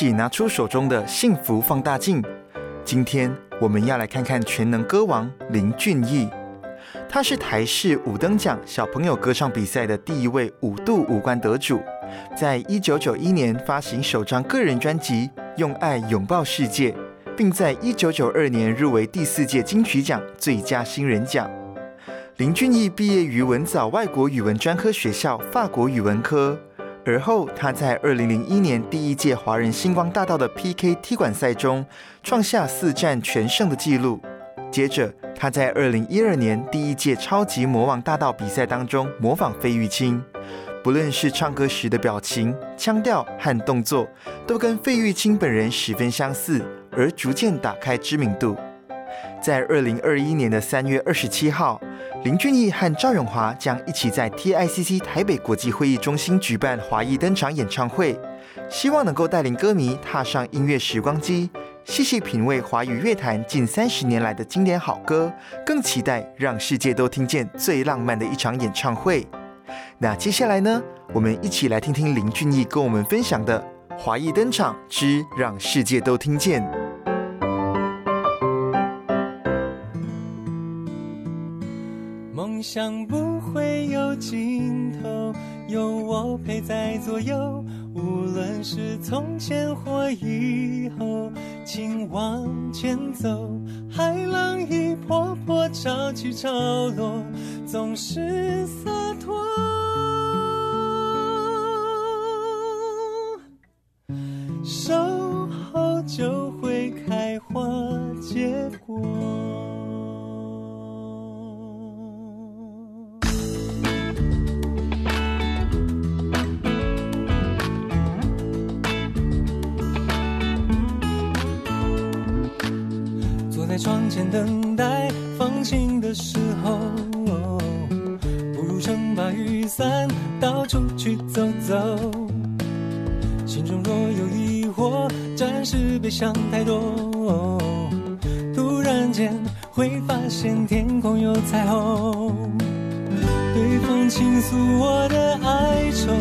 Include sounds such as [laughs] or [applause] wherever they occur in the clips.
起拿出手中的幸福放大镜。今天我们要来看看全能歌王林俊逸，他是台视五等奖小朋友歌唱比赛的第一位五度五冠得主，在一九九一年发行首张个人专辑《用爱拥抱世界》，并在一九九二年入围第四届金曲奖最佳新人奖。林俊逸毕业于文藻外国语文专科学校法国语文科。而后，他在二零零一年第一届华人星光大道的 PK 踢馆赛中创下四战全胜的纪录。接着，他在二零一二年第一届超级魔王大道比赛当中模仿费玉清，不论是唱歌时的表情、腔调和动作，都跟费玉清本人十分相似，而逐渐打开知名度。在二零二一年的三月二十七号。林俊逸和赵永华将一起在 TICC 台北国际会议中心举办华裔登场演唱会，希望能够带领歌迷踏上音乐时光机，细细品味华语乐坛近三十年来的经典好歌，更期待让世界都听见最浪漫的一场演唱会。那接下来呢？我们一起来听听林俊逸跟我们分享的《华裔登场之让世界都听见》。想不会有尽头，有我陪在左右。无论是从前或以后，请往前走。海浪一波波潮起潮落，总是洒脱。守候就会开花结果。在窗前等待放晴的时候，不如撑把雨伞到处去走走。心中若有疑惑，暂时别想太多。突然间会发现天空有彩虹，对风倾诉我的哀愁，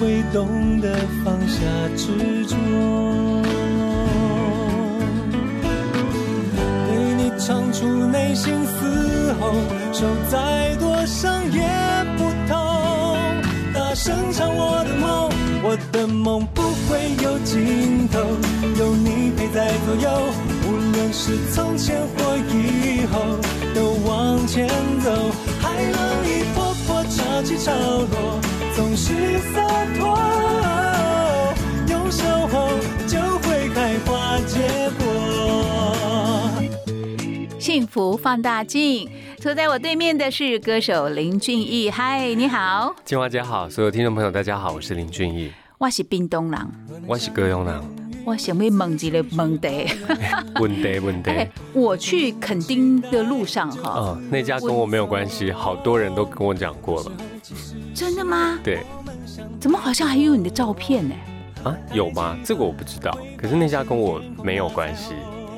会懂得放下执着。唱出内心嘶吼，受再多伤也不痛。大声唱我的梦，我的梦不会有尽头。有你陪在左右，无论是从前或以后，都往前走。海浪一波波潮起潮落，总是洒脱。用守候就幸福放大镜，坐在我对面的是歌手林俊逸。嗨，你好，金华姐好，所有听众朋友大家好，我是林俊逸。我是冰东郎，我是歌咏郎。我想要问一个问题，[laughs] 问题问题。[laughs] 我去垦丁的路上哈，嗯，那家跟我没有关系，好多人都跟我讲过了。真的吗？对。怎么好像还有你的照片呢？啊，有吗？这个我不知道。可是那家跟我没有关系。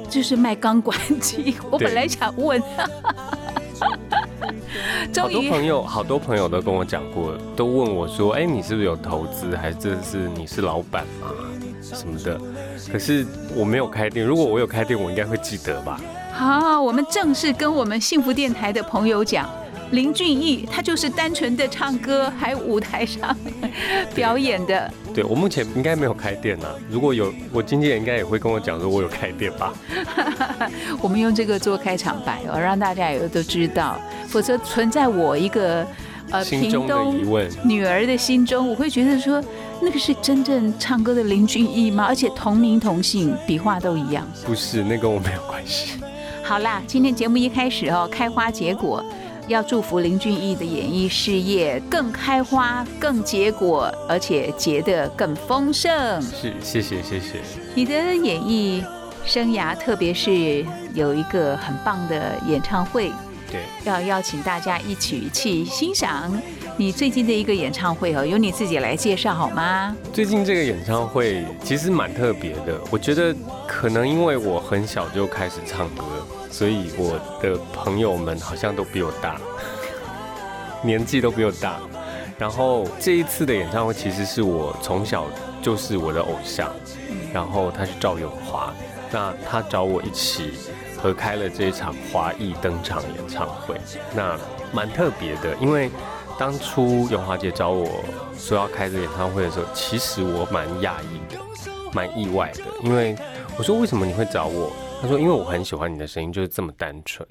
就是卖钢管机，[laughs] 我本来想问，[laughs] 好多朋友，好多朋友都跟我讲过，都问我说：“哎，你是不是有投资，还是这是你是老板吗？什么的？”可是我没有开店，如果我有开店，我应该会记得吧？好，我们正式跟我们幸福电台的朋友讲。林俊逸，他就是单纯的唱歌，还舞台上表演的。对我目前应该没有开店呢。如果有，我经纪人应该也会跟我讲说，我有开店吧。[laughs] 我们用这个做开场白哦，让大家也都知道。否则存在我一个呃屏东女儿的心中，我会觉得说，那个是真正唱歌的林俊逸吗？而且同名同姓，笔画都一样。不是，那跟我没有关系。好啦，今天节目一开始哦，开花结果。要祝福林俊逸的演艺事业更开花、更结果，而且结得更丰盛。是，谢谢，谢谢。你的演艺生涯，特别是有一个很棒的演唱会，对，要邀请大家一起去欣赏你最近的一个演唱会哦，由你自己来介绍好吗？最近这个演唱会其实蛮特别的，我觉得可能因为我很小就开始唱歌，所以我的朋友们好像都比我大，[laughs] 年纪都比我大。然后这一次的演唱会其实是我从小就是我的偶像，然后他是赵咏华，那他找我一起合开了这一场华裔登场演唱会，那蛮特别的，因为当初咏华姐找我说要开这演唱会的时候，其实我蛮讶异的，蛮意外的，因为我说为什么你会找我？他说因为我很喜欢你的声音，就是这么单纯。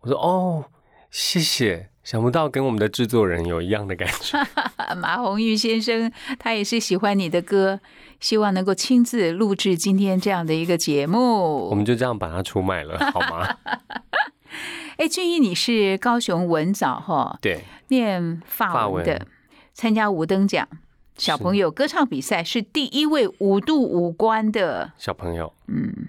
我说哦，谢谢。想不到跟我们的制作人有一样的感觉。[laughs] 马红玉先生，他也是喜欢你的歌，希望能够亲自录制今天这样的一个节目。我们就这样把它出卖了，好吗？[laughs] 哎，俊逸，你是高雄文藻哈？对，念法文的，参加五等奖小朋友歌唱比赛，是第一位五度五官的小朋友。嗯，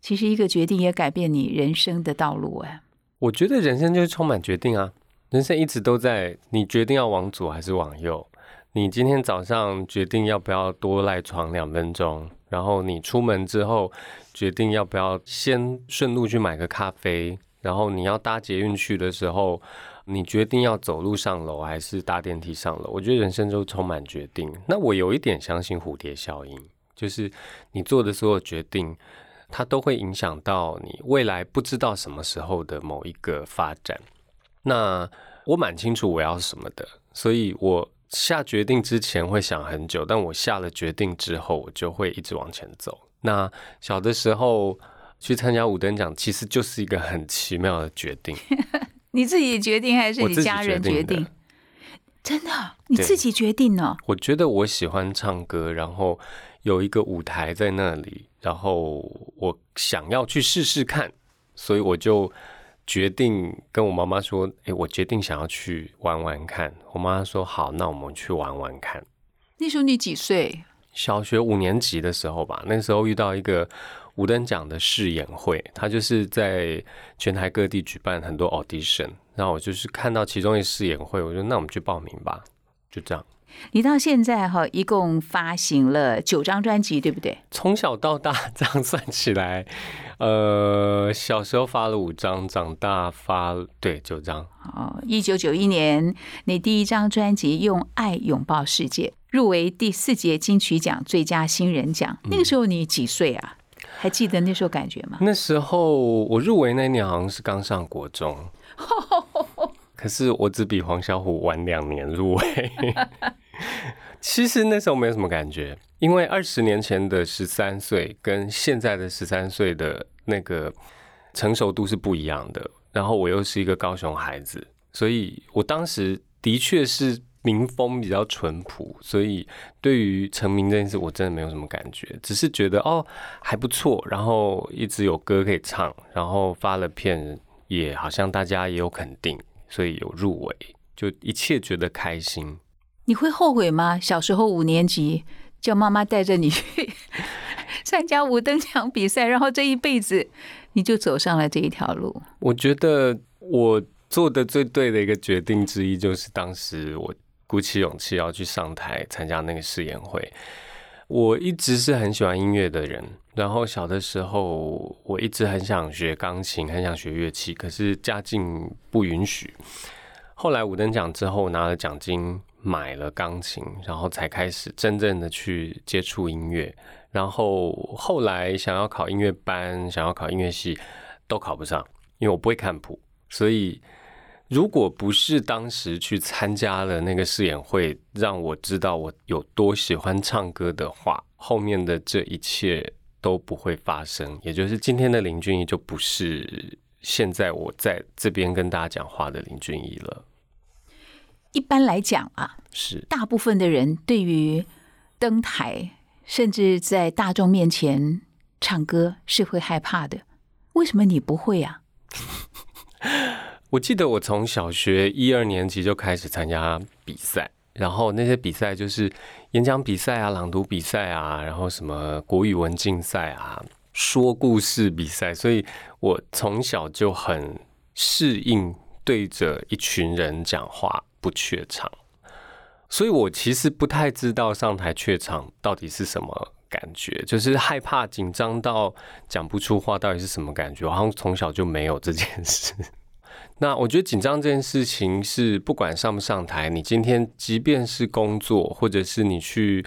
其实一个决定也改变你人生的道路哎。我觉得人生就是充满决定啊。人生一直都在，你决定要往左还是往右？你今天早上决定要不要多赖床两分钟，然后你出门之后决定要不要先顺路去买个咖啡，然后你要搭捷运去的时候，你决定要走路上楼还是搭电梯上楼？我觉得人生都充满决定。那我有一点相信蝴蝶效应，就是你做的所有决定，它都会影响到你未来不知道什么时候的某一个发展。那我蛮清楚我要什么的，所以我下决定之前会想很久，但我下了决定之后，我就会一直往前走。那小的时候去参加五等奖，其实就是一个很奇妙的决定。[laughs] 你自己决定还是你家人决定？真的，你自己决定呢？我觉得我喜欢唱歌，然后有一个舞台在那里，然后我想要去试试看，所以我就。决定跟我妈妈说：“哎，我决定想要去玩玩看。”我妈妈说：“好，那我们去玩玩看。”那时候你几岁？小学五年级的时候吧。那时候遇到一个五等奖的试演会，他就是在全台各地举办很多 audition，然后我就是看到其中一试演会，我说：“那我们去报名吧。”就这样。你到现在哈，一共发行了九张专辑，对不对？从小到大 [laughs] 这样算起来，呃，小时候发了五张，长大发对九张。哦，一九九一年，你第一张专辑《用爱拥抱世界》入围第四届金曲奖最佳新人奖。那个时候你几岁啊？还记得那时候感觉吗？那时候我入围那年好像是刚上国中。[laughs] 可是我只比黄小虎晚两年入围，[laughs] [laughs] 其实那时候没有什么感觉，因为二十年前的十三岁跟现在的十三岁的那个成熟度是不一样的。然后我又是一个高雄孩子，所以我当时的确是民风比较淳朴，所以对于成名这件事，我真的没有什么感觉，只是觉得哦还不错，然后一直有歌可以唱，然后发了片，也好像大家也有肯定。所以有入围，就一切觉得开心。你会后悔吗？小时候五年级叫妈妈带着你去 [laughs] 参加五等奖比赛，然后这一辈子你就走上了这一条路。我觉得我做的最对的一个决定之一，就是当时我鼓起勇气要去上台参加那个试演会。我一直是很喜欢音乐的人，然后小的时候我一直很想学钢琴，很想学乐器，可是家境不允许。后来五等奖之后拿了奖金买了钢琴，然后才开始真正的去接触音乐。然后后来想要考音乐班，想要考音乐系，都考不上，因为我不会看谱，所以。如果不是当时去参加了那个试演会，让我知道我有多喜欢唱歌的话，后面的这一切都不会发生。也就是今天的林俊逸就不是现在我在这边跟大家讲话的林俊逸了。一般来讲啊，是大部分的人对于登台，甚至在大众面前唱歌是会害怕的。为什么你不会啊？[laughs] 我记得我从小学一二年级就开始参加比赛，然后那些比赛就是演讲比赛啊、朗读比赛啊，然后什么国语文竞赛啊、说故事比赛，所以我从小就很适应对着一群人讲话不怯场，所以我其实不太知道上台怯场到底是什么感觉，就是害怕紧张到讲不出话到底是什么感觉，好像从小就没有这件事。[laughs] 那我觉得紧张这件事情是不管上不上台，你今天即便是工作，或者是你去，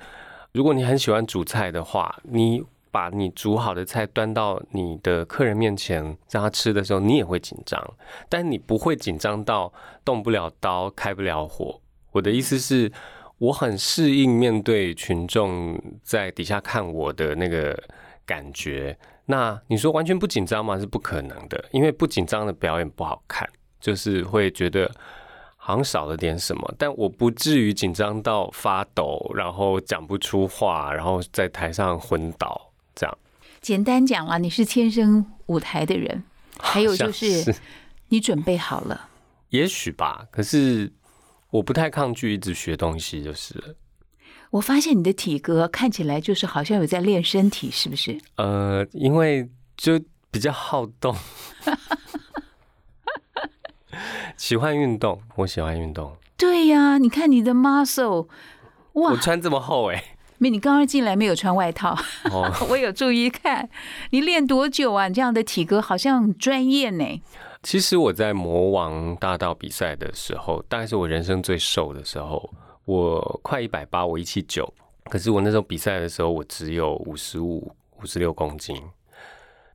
如果你很喜欢煮菜的话，你把你煮好的菜端到你的客人面前让他吃的时候，你也会紧张，但你不会紧张到动不了刀、开不了火。我的意思是，我很适应面对群众在底下看我的那个感觉。那你说完全不紧张吗？是不可能的，因为不紧张的表演不好看。就是会觉得好像少了点什么，但我不至于紧张到发抖，然后讲不出话，然后在台上昏倒这样。简单讲了，你是天生舞台的人，还有就是你准备好了。也许吧，可是我不太抗拒一直学东西，就是了。我发现你的体格看起来就是好像有在练身体，是不是？呃，因为就比较好动。[laughs] 喜欢运动，我喜欢运动。对呀，你看你的 muscle，哇！我穿这么厚哎，没，你刚刚进来没有穿外套。哦，[laughs] 我有注意看，你练多久啊？你这样的体格好像很专业呢。其实我在魔王大道比赛的时候，大概是我人生最瘦的时候，我快一百八，我一七九。可是我那时候比赛的时候，我只有五十五、五十六公斤。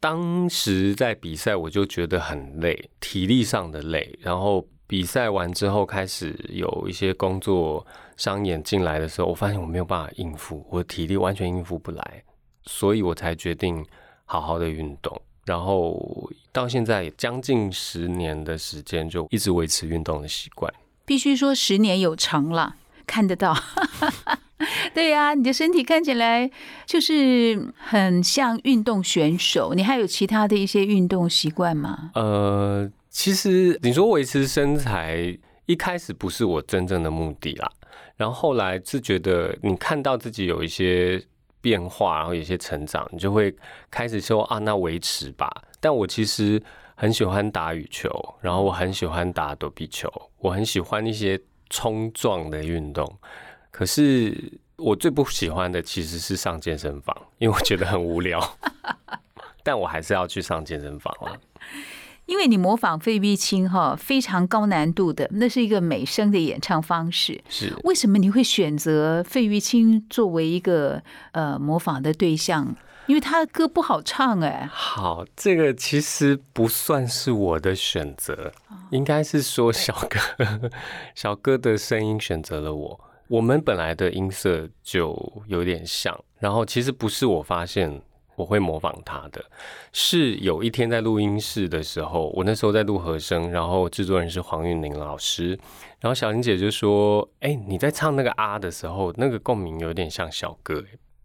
当时在比赛，我就觉得很累，体力上的累。然后比赛完之后，开始有一些工作商演进来的时候，我发现我没有办法应付，我的体力完全应付不来，所以我才决定好好的运动。然后到现在将近十年的时间，就一直维持运动的习惯。必须说十年有成了，看得到。[laughs] 对呀，你的身体看起来就是很像运动选手。你还有其他的一些运动习惯吗？呃，其实你说维持身材，一开始不是我真正的目的啦。然后后来是觉得你看到自己有一些变化，然后有些成长，你就会开始说啊，那维持吧。但我其实很喜欢打羽球，然后我很喜欢打躲避球，我很喜欢一些冲撞的运动。可是我最不喜欢的其实是上健身房，因为我觉得很无聊。[laughs] 但我还是要去上健身房了。因为你模仿费玉清哈，非常高难度的，那是一个美声的演唱方式。是为什么你会选择费玉清作为一个呃模仿的对象？因为他的歌不好唱哎。好，这个其实不算是我的选择，应该是说小哥 [laughs] 小哥的声音选择了我。我们本来的音色就有点像，然后其实不是我发现我会模仿他的，是有一天在录音室的时候，我那时候在录和声，然后制作人是黄韵玲老师，然后小玲姐就说：“哎，你在唱那个啊的时候，那个共鸣有点像小哥。”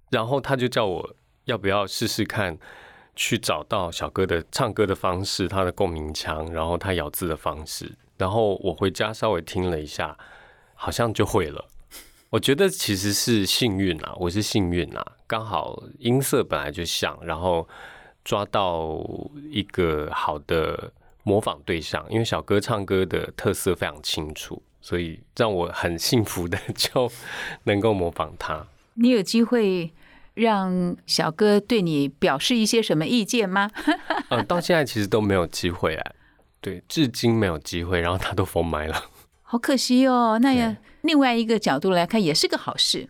然后他就叫我要不要试试看，去找到小哥的唱歌的方式，他的共鸣腔，然后他咬字的方式，然后我回家稍微听了一下，好像就会了。我觉得其实是幸运啊，我是幸运啊，刚好音色本来就像，然后抓到一个好的模仿对象，因为小哥唱歌的特色非常清楚，所以让我很幸福的 [laughs] 就能够模仿他。你有机会让小哥对你表示一些什么意见吗？[laughs] 呃，到现在其实都没有机会啊，对，至今没有机会，然后他都封麦了。好可惜哦，那也另外一个角度来看，也是个好事，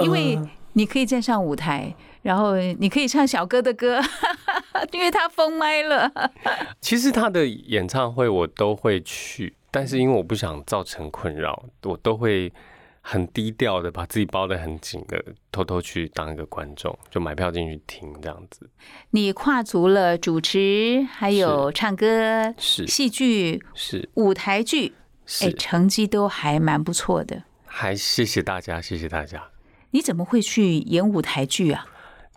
因为你可以站上舞台，然后你可以唱小哥的歌，[laughs] 因为他封麦了。[laughs] 其实他的演唱会我都会去，但是因为我不想造成困扰，我都会很低调的把自己包的很紧的，偷偷去当一个观众，就买票进去听这样子。你跨足了主持，还有唱歌，是戏剧，是舞台剧。哎，成绩都还蛮不错的，还谢谢大家，谢谢大家。你怎么会去演舞台剧啊？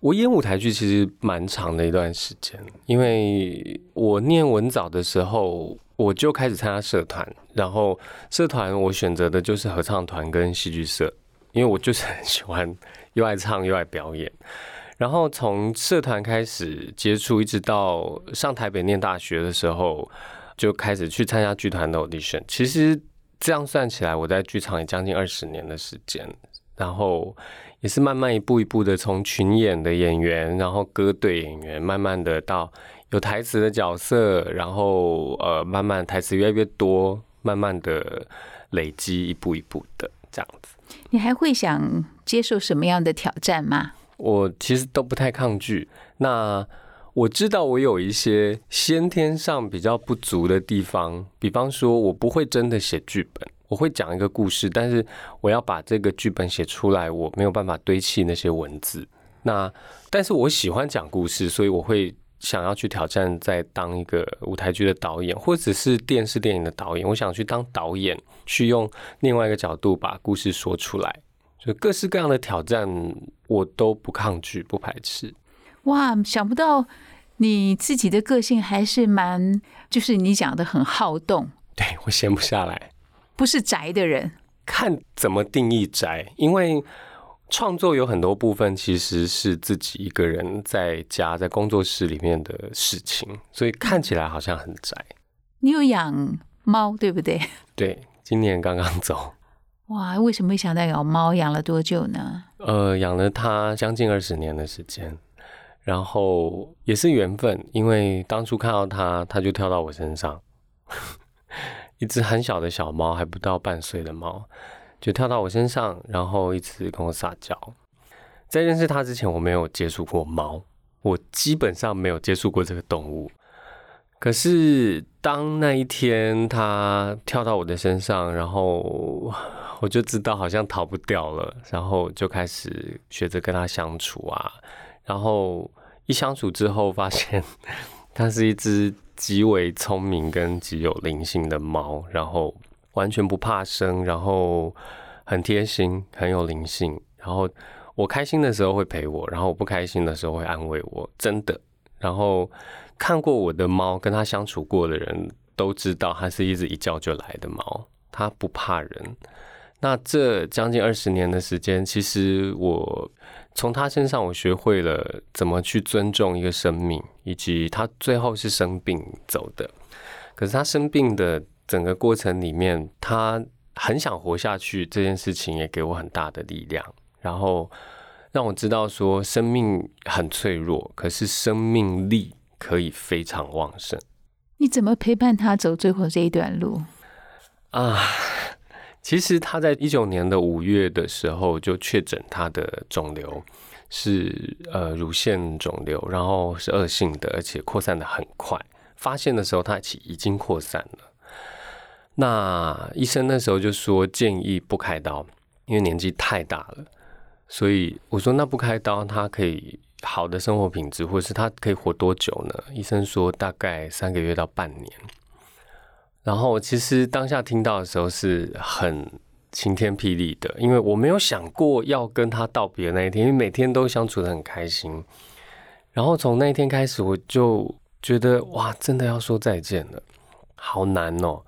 我演舞台剧其实蛮长的一段时间，因为我念文藻的时候，我就开始参加社团，然后社团我选择的就是合唱团跟戏剧社，因为我就是很喜欢又爱唱又爱表演。然后从社团开始接触，一直到上台北念大学的时候，就开始去参加剧团的 audition。其实这样算起来，我在剧场也将近二十年的时间，然后也是慢慢一步一步的从群演的演员，然后歌队演员，慢慢的到有台词的角色，然后呃，慢慢台词越来越多，慢慢的累积，一步一步的这样子。你还会想接受什么样的挑战吗？我其实都不太抗拒。那我知道我有一些先天上比较不足的地方，比方说我不会真的写剧本，我会讲一个故事，但是我要把这个剧本写出来，我没有办法堆砌那些文字。那但是我喜欢讲故事，所以我会想要去挑战，在当一个舞台剧的导演，或者是电视电影的导演。我想去当导演，去用另外一个角度把故事说出来。就各式各样的挑战，我都不抗拒、不排斥。哇，想不到你自己的个性还是蛮，就是你讲的很好动，对我闲不下来，不是宅的人。看怎么定义宅，因为创作有很多部分其实是自己一个人在家在工作室里面的事情，所以看起来好像很宅。你有养猫对不对？[laughs] 对，今年刚刚走。哇，为什么会想到养猫？养了多久呢？呃，养了它将近二十年的时间，然后也是缘分，因为当初看到它，它就跳到我身上，[laughs] 一只很小的小猫，还不到半岁的猫，就跳到我身上，然后一直跟我撒娇。在认识它之前，我没有接触过猫，我基本上没有接触过这个动物。可是当那一天它跳到我的身上，然后。我就知道好像逃不掉了，然后就开始学着跟它相处啊，然后一相处之后，发现它是一只极为聪明跟极有灵性的猫，然后完全不怕生，然后很贴心，很有灵性。然后我开心的时候会陪我，然后我不开心的时候会安慰我，真的。然后看过我的猫，跟它相处过的人都知道，它是一只一叫就来的猫，它不怕人。那这将近二十年的时间，其实我从他身上我学会了怎么去尊重一个生命，以及他最后是生病走的。可是他生病的整个过程里面，他很想活下去，这件事情也给我很大的力量，然后让我知道说生命很脆弱，可是生命力可以非常旺盛。你怎么陪伴他走最后这一段路啊？其实他在一九年的五月的时候就确诊他的肿瘤是呃乳腺肿瘤，然后是恶性的，而且扩散的很快。发现的时候他已经扩散了。那医生那时候就说建议不开刀，因为年纪太大了。所以我说那不开刀，他可以好的生活品质，或者是他可以活多久呢？医生说大概三个月到半年。然后其实当下听到的时候是很晴天霹雳的，因为我没有想过要跟他道别那一天，因为每天都相处的很开心。然后从那一天开始，我就觉得哇，真的要说再见了，好难哦。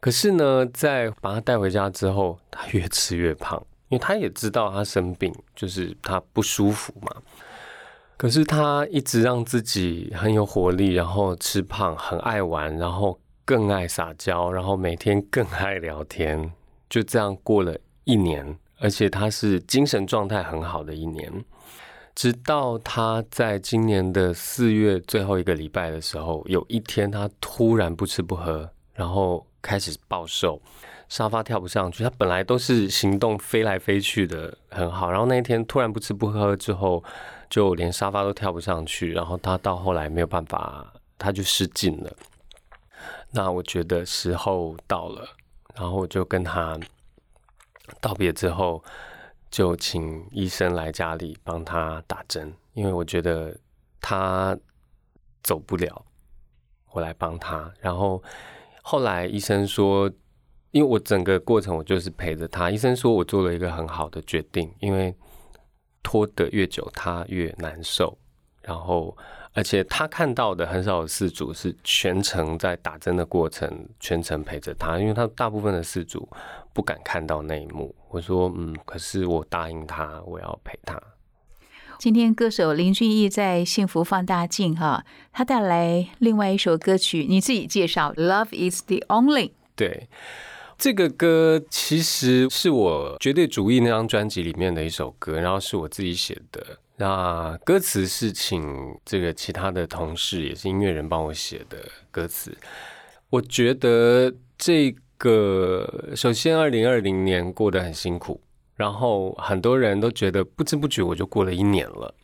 可是呢，在把他带回家之后，他越吃越胖，因为他也知道他生病，就是他不舒服嘛。可是他一直让自己很有活力，然后吃胖，很爱玩，然后。更爱撒娇，然后每天更爱聊天，就这样过了一年，而且他是精神状态很好的一年。直到他在今年的四月最后一个礼拜的时候，有一天他突然不吃不喝，然后开始暴瘦，沙发跳不上去。他本来都是行动飞来飞去的很好，然后那一天突然不吃不喝之后，就连沙发都跳不上去，然后他到后来没有办法，他就失禁了。那我觉得时候到了，然后我就跟他道别之后，就请医生来家里帮他打针，因为我觉得他走不了，我来帮他。然后后来医生说，因为我整个过程我就是陪着他，医生说我做了一个很好的决定，因为拖得越久，他越难受。然后。而且他看到的很少有事主是全程在打针的过程全程陪着他，因为他大部分的事主不敢看到那一幕。我说，嗯，可是我答应他，我要陪他。今天歌手林俊逸在《幸福放大镜》哈，他带来另外一首歌曲，你自己介绍，《Love Is the Only》。对，这个歌其实是我绝对主义那张专辑里面的一首歌，然后是我自己写的。那歌词是请这个其他的同事，也是音乐人帮我写的歌词。我觉得这个首先，二零二零年过得很辛苦。然后很多人都觉得不知不觉我就过了一年了。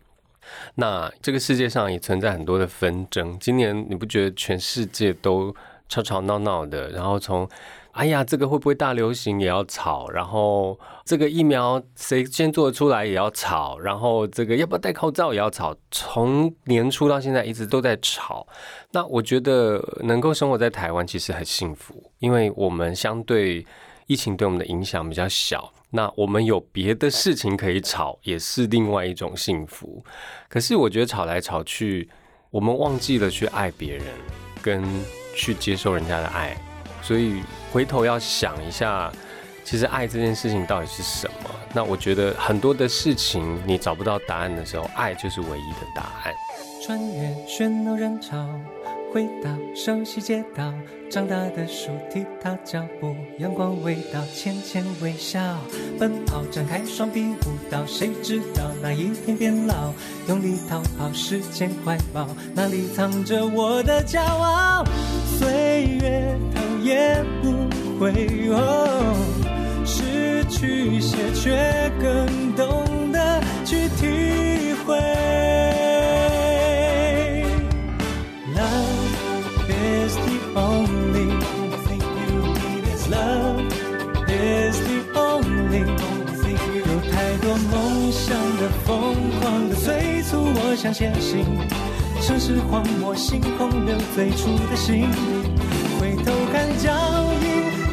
那这个世界上也存在很多的纷争。今年你不觉得全世界都吵吵闹闹的？然后从哎呀，这个会不会大流行也要吵？然后这个疫苗谁先做出来也要吵？然后这个要不要戴口罩也要吵？从年初到现在一直都在吵。那我觉得能够生活在台湾其实很幸福，因为我们相对疫情对我们的影响比较小。那我们有别的事情可以吵，也是另外一种幸福。可是我觉得吵来吵去，我们忘记了去爱别人，跟去接受人家的爱。所以回头要想一下，其实爱这件事情到底是什么？那我觉得很多的事情你找不到答案的时候，爱就是唯一的答案。穿越喧闹人潮。回到熟悉街道，长大的树踢踏脚步，阳光味道，浅浅微笑，奔跑，展开双臂舞蹈，谁知道那一天变老，用力逃跑，时间怀抱，哪里藏着我的骄傲？岁月头也不回，失去些却更懂得去体会。梦想的疯狂的催促我向前行，城市荒漠，星空留最初的心。回头看脚印，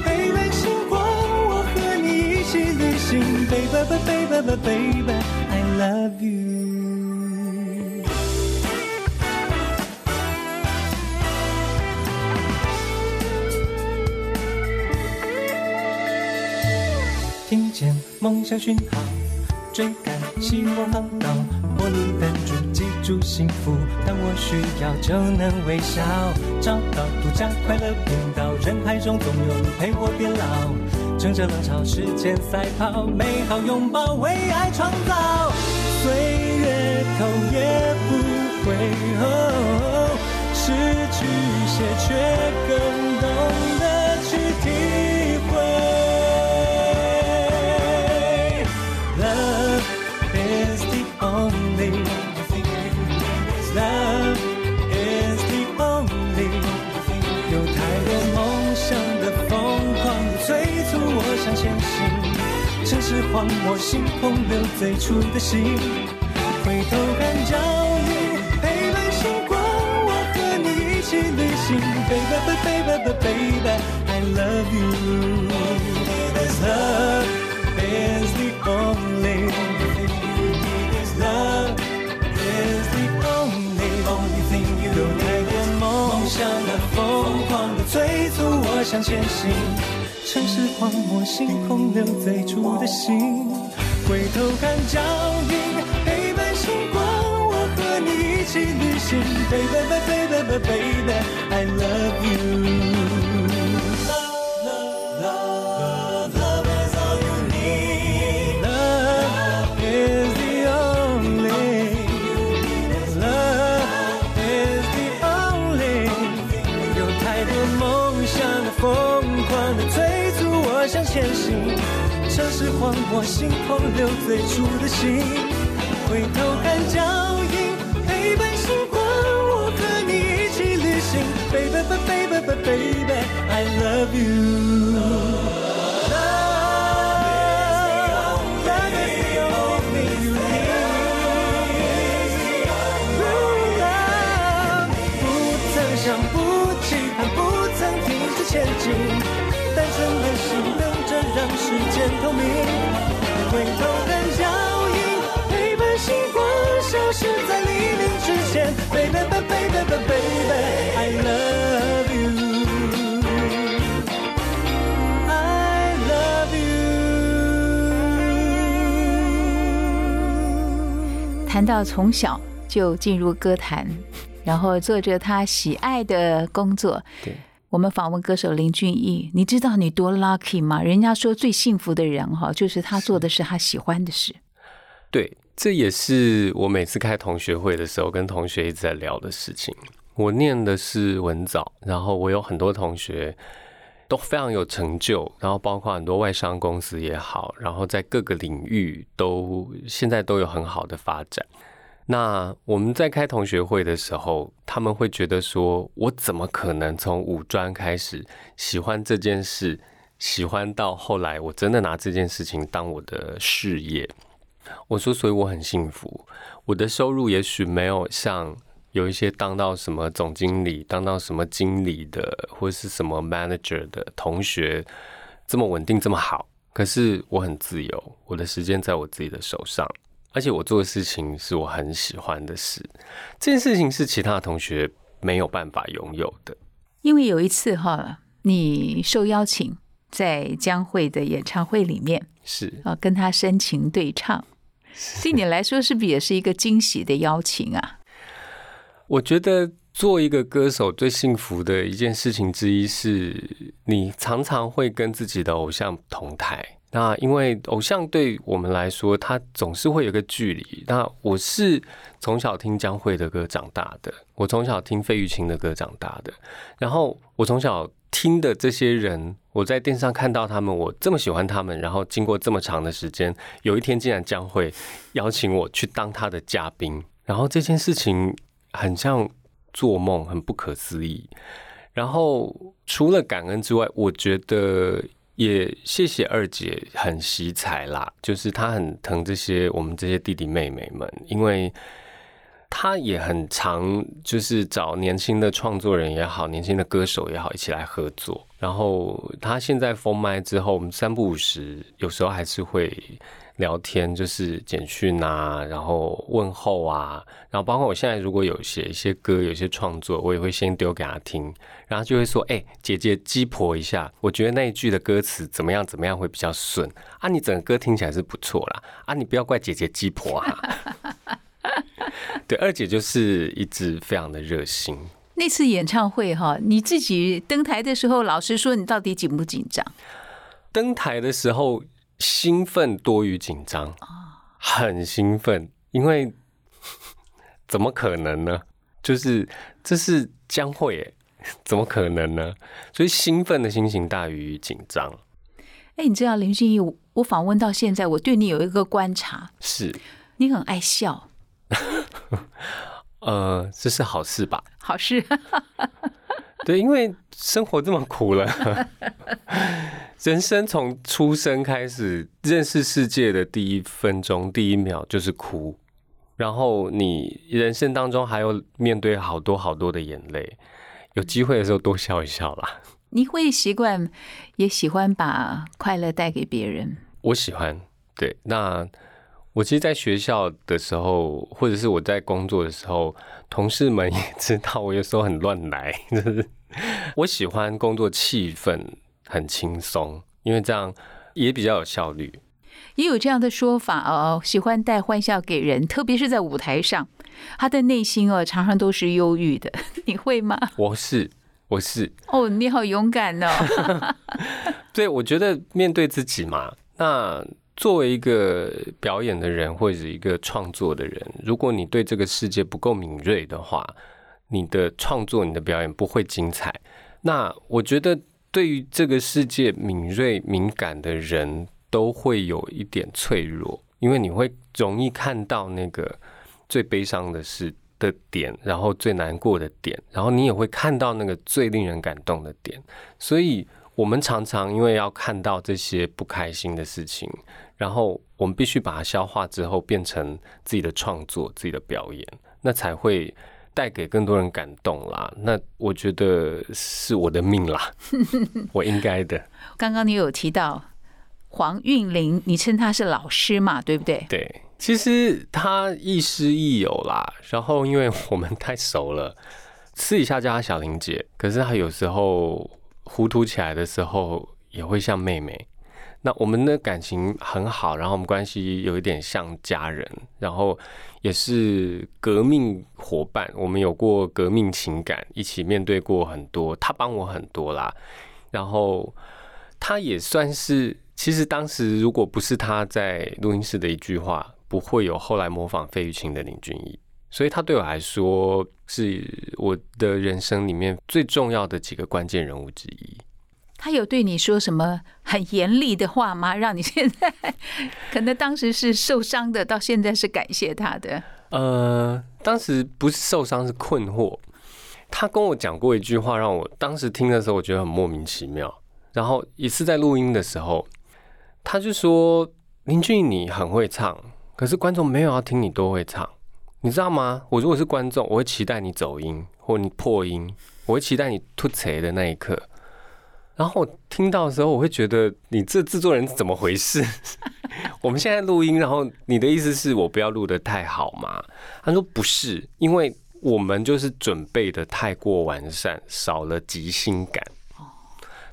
陪伴星光，我和你一起旅行。Baby, baby, baby, I love you。听见梦想讯号，追赶希望航道，玻璃弹珠。住幸福，当我需要就能微笑，找到独家快乐频道，人海中总有你陪我变老，乘着浪潮，时间赛跑，美好拥抱，为爱创造，岁月头也不回，失去一些却更懂得去体是荒漠，星空留最初的心。回头看脚印，陪伴星光，我和你一起旅行。Baby, baby, baby, baby, I love you. Love is the only, love is the only only thing you know. 有太多梦想的疯狂的催促我向前行。城市荒漠，星空留最初的心。回头看脚印，陪伴星光，我和你一起旅行。Baby, baby, baby, baby, I love you. 城市荒漠，星空留最初的心。回头看脚印，陪伴时光，我和你一起旅行。Baby, baby, baby, baby, I love you. 时间透明，回头看脚印，陪伴星光消失在黎明之前。Baby, baby, baby, baby, I love you, I love you。谈到从小就进入歌坛，然后做着他喜爱的工作。对，我们访问歌手林俊逸，你知道你多 lucky 吗？人家说最幸福的人哈，就是他做的是他喜欢的事。对，这也是我每次开同学会的时候跟同学一直在聊的事情。我念的是文藻，然后我有很多同学都非常有成就，然后包括很多外商公司也好，然后在各个领域都现在都有很好的发展。那我们在开同学会的时候，他们会觉得说，我怎么可能从五专开始喜欢这件事，喜欢到后来我真的拿这件事情当我的事业？我说，所以我很幸福，我的收入也许没有像。有一些当到什么总经理、当到什么经理的，或者是什么 manager 的同学，这么稳定、这么好。可是我很自由，我的时间在我自己的手上，而且我做的事情是我很喜欢的事。这件事情是其他同学没有办法拥有的。因为有一次哈，你受邀请在江蕙的演唱会里面，是啊，跟他深情对唱，对你来说是不是也是一个惊喜的邀请啊？[laughs] 我觉得做一个歌手最幸福的一件事情之一是，你常常会跟自己的偶像同台。那因为偶像对我们来说，他总是会有个距离。那我是从小听江蕙的歌长大的，我从小听费玉清的歌长大的。然后我从小听的这些人，我在电视上看到他们，我这么喜欢他们。然后经过这么长的时间，有一天竟然将会邀请我去当他的嘉宾。然后这件事情。很像做梦，很不可思议。然后除了感恩之外，我觉得也谢谢二姐，很惜才啦，就是她很疼这些我们这些弟弟妹妹们，因为她也很常就是找年轻的创作人也好，年轻的歌手也好，一起来合作。然后她现在封麦之后，我们三不五时有时候还是会。聊天就是简讯啊，然后问候啊，然后包括我现在如果有写一些歌，有一些创作，我也会先丢给他听，然后就会说：“哎，姐姐鸡婆一下，我觉得那一句的歌词怎么样怎么样会比较顺啊？你整个歌听起来是不错啦，啊，你不要怪姐姐鸡婆啊。[laughs] ”对，二姐就是一直非常的热心。那次演唱会哈，你自己登台的时候，老实说，你到底紧不紧张？登台的时候。兴奋多于紧张很兴奋，因为 [laughs] 怎么可能呢？就是这是将会，[laughs] 怎么可能呢？所以兴奋的心情大于紧张。哎，你知道林俊逸，我访问到现在，我对你有一个观察，是你很爱笑。[laughs] 呃，这是好事吧？好事。对，因为生活这么苦了，[laughs] 人生从出生开始认识世界的第一分钟、第一秒就是哭，然后你人生当中还有面对好多好多的眼泪，有机会的时候多笑一笑啦。你会习惯，也喜欢把快乐带给别人。我喜欢，对。那我其实，在学校的时候，或者是我在工作的时候。同事们也知道我有时候很乱来，就是 [laughs] 我喜欢工作气氛很轻松，因为这样也比较有效率。也有这样的说法哦，喜欢带欢笑给人，特别是在舞台上，他的内心哦常常都是忧郁的。[laughs] 你会吗？我是，我是。哦，你好勇敢哦。[laughs] 对，我觉得面对自己嘛，那。作为一个表演的人或者一个创作的人，如果你对这个世界不够敏锐的话，你的创作、你的表演不会精彩。那我觉得，对于这个世界敏锐敏感的人，都会有一点脆弱，因为你会容易看到那个最悲伤的事的点，然后最难过的点，然后你也会看到那个最令人感动的点。所以，我们常常因为要看到这些不开心的事情。然后我们必须把它消化之后，变成自己的创作、自己的表演，那才会带给更多人感动啦。那我觉得是我的命啦，[laughs] 我应该的。刚刚你有提到黄韵玲，你称她是老师嘛？对不对？对，其实她亦师亦友啦。然后因为我们太熟了，私底下叫她小玲姐，可是她有时候糊涂起来的时候，也会像妹妹。那我们的感情很好，然后我们关系有一点像家人，然后也是革命伙伴。我们有过革命情感，一起面对过很多，他帮我很多啦。然后他也算是，其实当时如果不是他在录音室的一句话，不会有后来模仿费玉清的林俊逸。所以他对我来说，是我的人生里面最重要的几个关键人物之一。他有对你说什么很严厉的话吗？[laughs] 让你现在可能当时是受伤的，到现在是感谢他的。呃，当时不是受伤，是困惑。他跟我讲过一句话，让我当时听的时候，我觉得很莫名其妙。然后一次在录音的时候，他就说：“林俊，你很会唱，可是观众没有要听你多会唱，你知道吗？我如果是观众，我会期待你走音或你破音，我会期待你突锤的那一刻。”然后我听到的时候，我会觉得你这制作人怎么回事？[laughs] 我们现在录音，然后你的意思是我不要录的太好吗？他说不是，因为我们就是准备的太过完善，少了即兴感。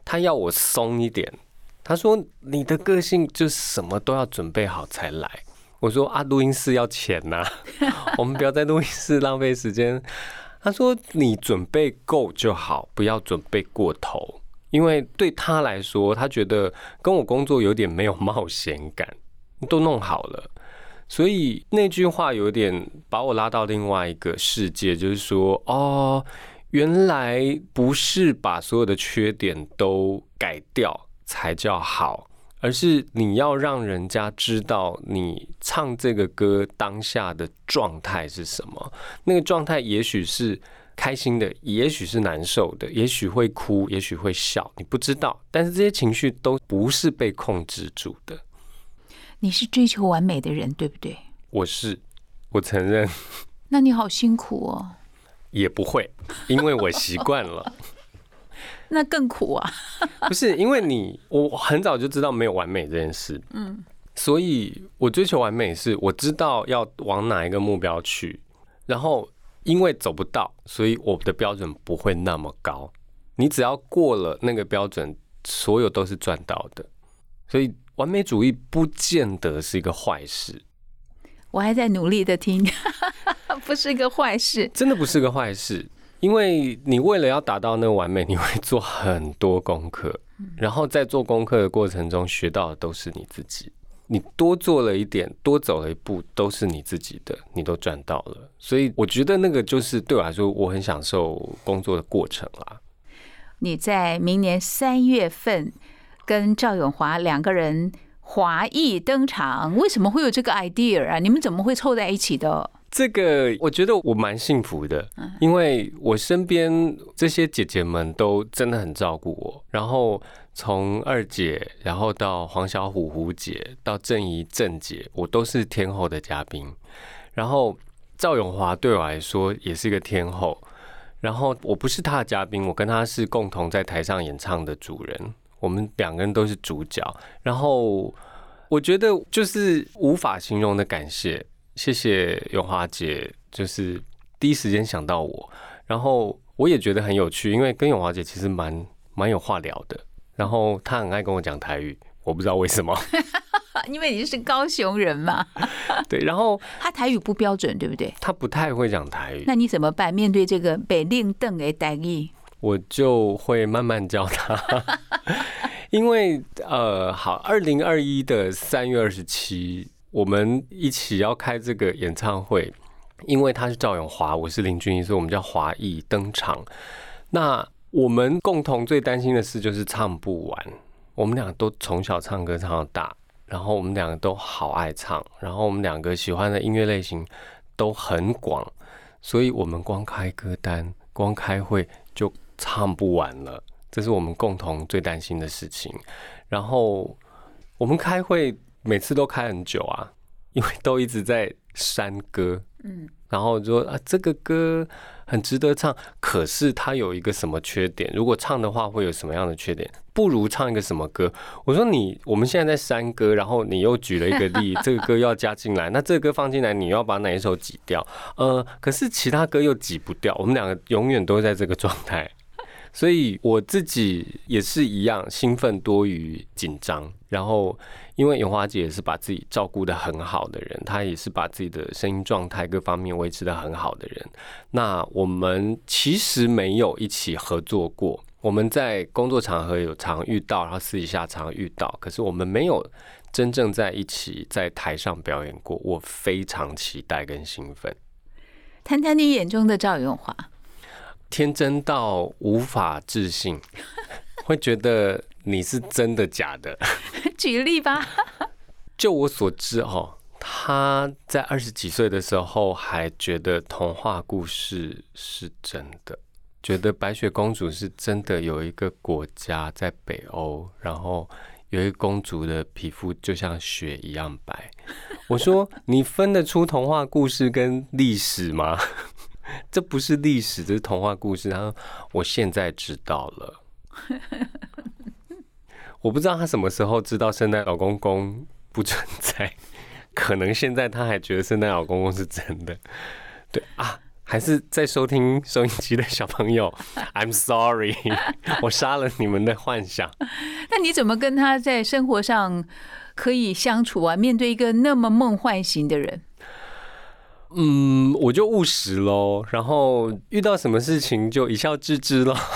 他要我松一点。他说你的个性就什么都要准备好才来。我说啊，录音室要钱呐，[laughs] 我们不要在录音室浪费时间。他说你准备够就好，不要准备过头。因为对他来说，他觉得跟我工作有点没有冒险感，都弄好了，所以那句话有点把我拉到另外一个世界，就是说，哦，原来不是把所有的缺点都改掉才叫好，而是你要让人家知道你唱这个歌当下的状态是什么，那个状态也许是。开心的，也许是难受的，也许会哭，也许会笑，你不知道。但是这些情绪都不是被控制住的。你是追求完美的人，对不对？我是，我承认。那你好辛苦哦。也不会，因为我习惯了。[laughs] 那更苦啊！[laughs] 不是，因为你，我很早就知道没有完美这件事。嗯。所以我追求完美，是我知道要往哪一个目标去，然后。因为走不到，所以我的标准不会那么高。你只要过了那个标准，所有都是赚到的。所以完美主义不见得是一个坏事。我还在努力的听，[laughs] 不是一个坏事，真的不是个坏事。因为你为了要达到那个完美，你会做很多功课，然后在做功课的过程中学到的都是你自己。你多做了一点，多走了一步，都是你自己的，你都赚到了。所以我觉得那个就是对我来说，我很享受工作的过程啦。你在明年三月份跟赵永华两个人华裔登场，为什么会有这个 idea 啊？你们怎么会凑在一起的？这个我觉得我蛮幸福的，因为我身边这些姐姐们都真的很照顾我，然后。从二姐，然后到黄小虎虎姐，到郑怡郑姐，我都是天后的嘉宾。然后赵永华对我来说也是一个天后。然后我不是他的嘉宾，我跟他是共同在台上演唱的主人。我们两个人都是主角。然后我觉得就是无法形容的感谢，谢谢永华姐，就是第一时间想到我。然后我也觉得很有趣，因为跟永华姐其实蛮蛮有话聊的。然后他很爱跟我讲台语，我不知道为什么，[laughs] 因为你是高雄人嘛。[laughs] 对，然后他台语不标准，对不对？他不太会讲台语。那你怎么办？面对这个北令邓的台语，我就会慢慢教他。[laughs] 因为呃，好，二零二一的三月二十七，我们一起要开这个演唱会，因为他是赵永华，我是林俊逸，所以我们叫华裔登场。那我们共同最担心的事就是唱不完。我们俩都从小唱歌唱到大，然后我们两个都好爱唱，然后我们两个喜欢的音乐类型都很广，所以我们光开歌单、光开会就唱不完了。这是我们共同最担心的事情。然后我们开会每次都开很久啊，因为都一直在删歌。嗯，然后说啊，这个歌。很值得唱，可是它有一个什么缺点？如果唱的话，会有什么样的缺点？不如唱一个什么歌？我说你，我们现在在删歌，然后你又举了一个例，这个歌要加进来，[laughs] 那这个歌放进来，你要把哪一首挤掉？呃，可是其他歌又挤不掉，我们两个永远都在这个状态，所以我自己也是一样，兴奋多于紧张。然后，因为永华姐也是把自己照顾得很好的人，她也是把自己的声音状态各方面维持得很好的人。那我们其实没有一起合作过，我们在工作场合有常遇到，然后私底下常遇到，可是我们没有真正在一起在台上表演过。我非常期待跟兴奋。谈谈你眼中的赵永华，天真到无法置信，[laughs] 会觉得你是真的假的。举例吧。[laughs] 就我所知，哦，他在二十几岁的时候还觉得童话故事是真的，觉得白雪公主是真的有一个国家在北欧，然后有一个公主的皮肤就像雪一样白。我说：“你分得出童话故事跟历史吗？这不是历史，这是童话故事。”然后我现在知道了。我不知道他什么时候知道圣诞老公公不存在，可能现在他还觉得圣诞老公公是真的。对啊，还是在收听收音机的小朋友，I'm sorry，我杀了你们的幻想。那你怎么跟他在生活上可以相处啊？面对一个那么梦幻型的人，嗯，我就务实喽，然后遇到什么事情就一笑置之了。[laughs]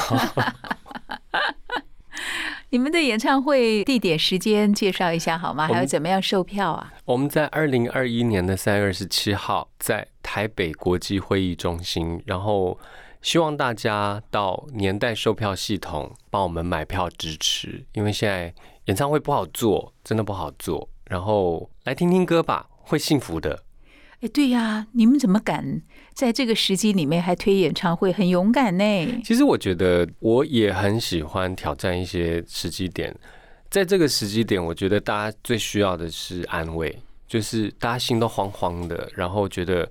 你们的演唱会地点、时间介绍一下好吗？还有怎么样售票啊？我们在二零二一年的三月二十七号在台北国际会议中心，然后希望大家到年代售票系统帮我们买票支持，因为现在演唱会不好做，真的不好做。然后来听听歌吧，会幸福的。哎，对呀，你们怎么敢在这个时机里面还推演唱会？很勇敢呢。其实我觉得我也很喜欢挑战一些时机点，在这个时机点，我觉得大家最需要的是安慰，就是大家心都慌慌的，然后觉得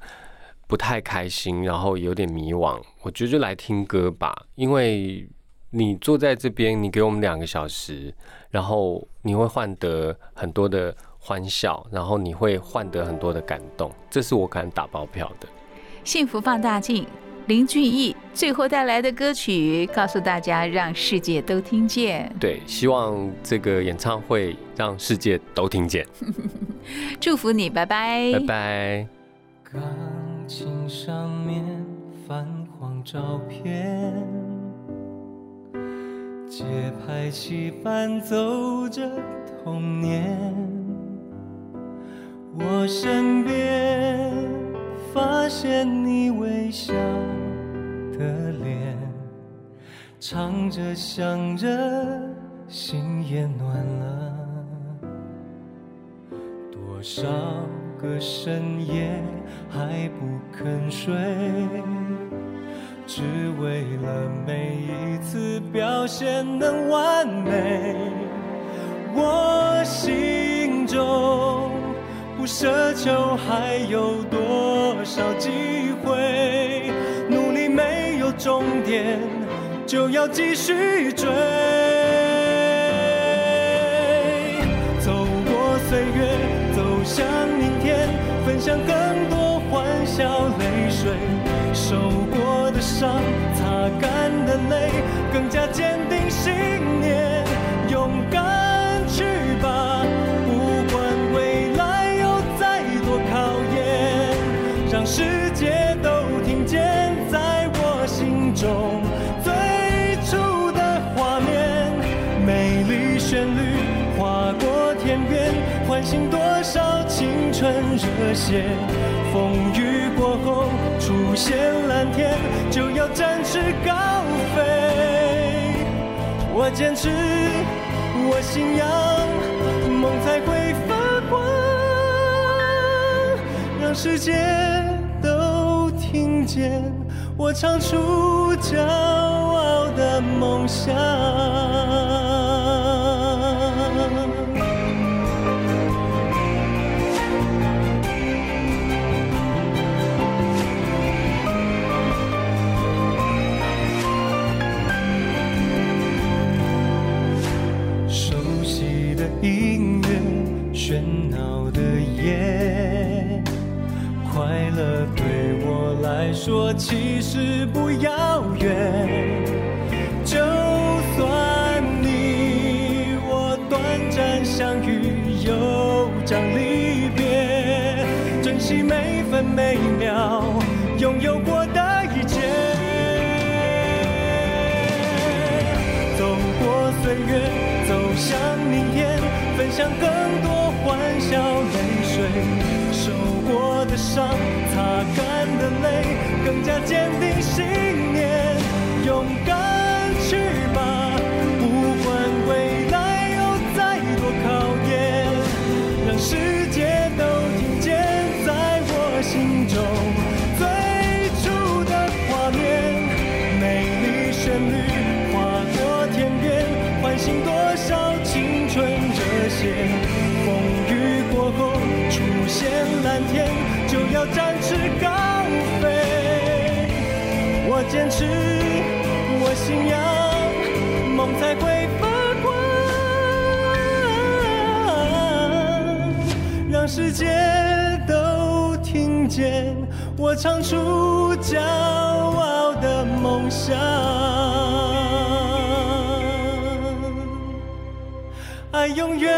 不太开心，然后有点迷惘。我觉得就来听歌吧，因为你坐在这边，你给我们两个小时，然后你会换得很多的。欢笑，然后你会换得很多的感动，这是我敢打包票的。幸福放大镜，林俊逸最后带来的歌曲，告诉大家让世界都听见。对，希望这个演唱会让世界都听见。[laughs] 祝福你，拜拜，拜拜。钢琴上面泛黄照片，节拍器伴奏着童年。我身边发现你微笑的脸，唱着想着，心也暖了。多少个深夜还不肯睡，只为了每一次表现能完美。我心中。不奢求还有多少机会，努力没有终点，就要继续追。走过岁月，走向明天，分享更多欢笑泪水。受过的伤，擦干的泪，更加坚定信念，唤醒多少青春热血。风雨过后出现蓝天，就要展翅高飞。我坚持，我信仰，梦才会发光，让世界都。听见我唱出骄傲的梦想。说其实不遥远，就算你我短暂相遇，又将离别，珍惜每分每秒拥有过的一切。走过岁月，走向明天，分享更多欢笑泪水，受过的伤，擦干的泪。加坚定信是，我信仰，梦才会发光，让世界都听见我唱出骄傲的梦想。爱永远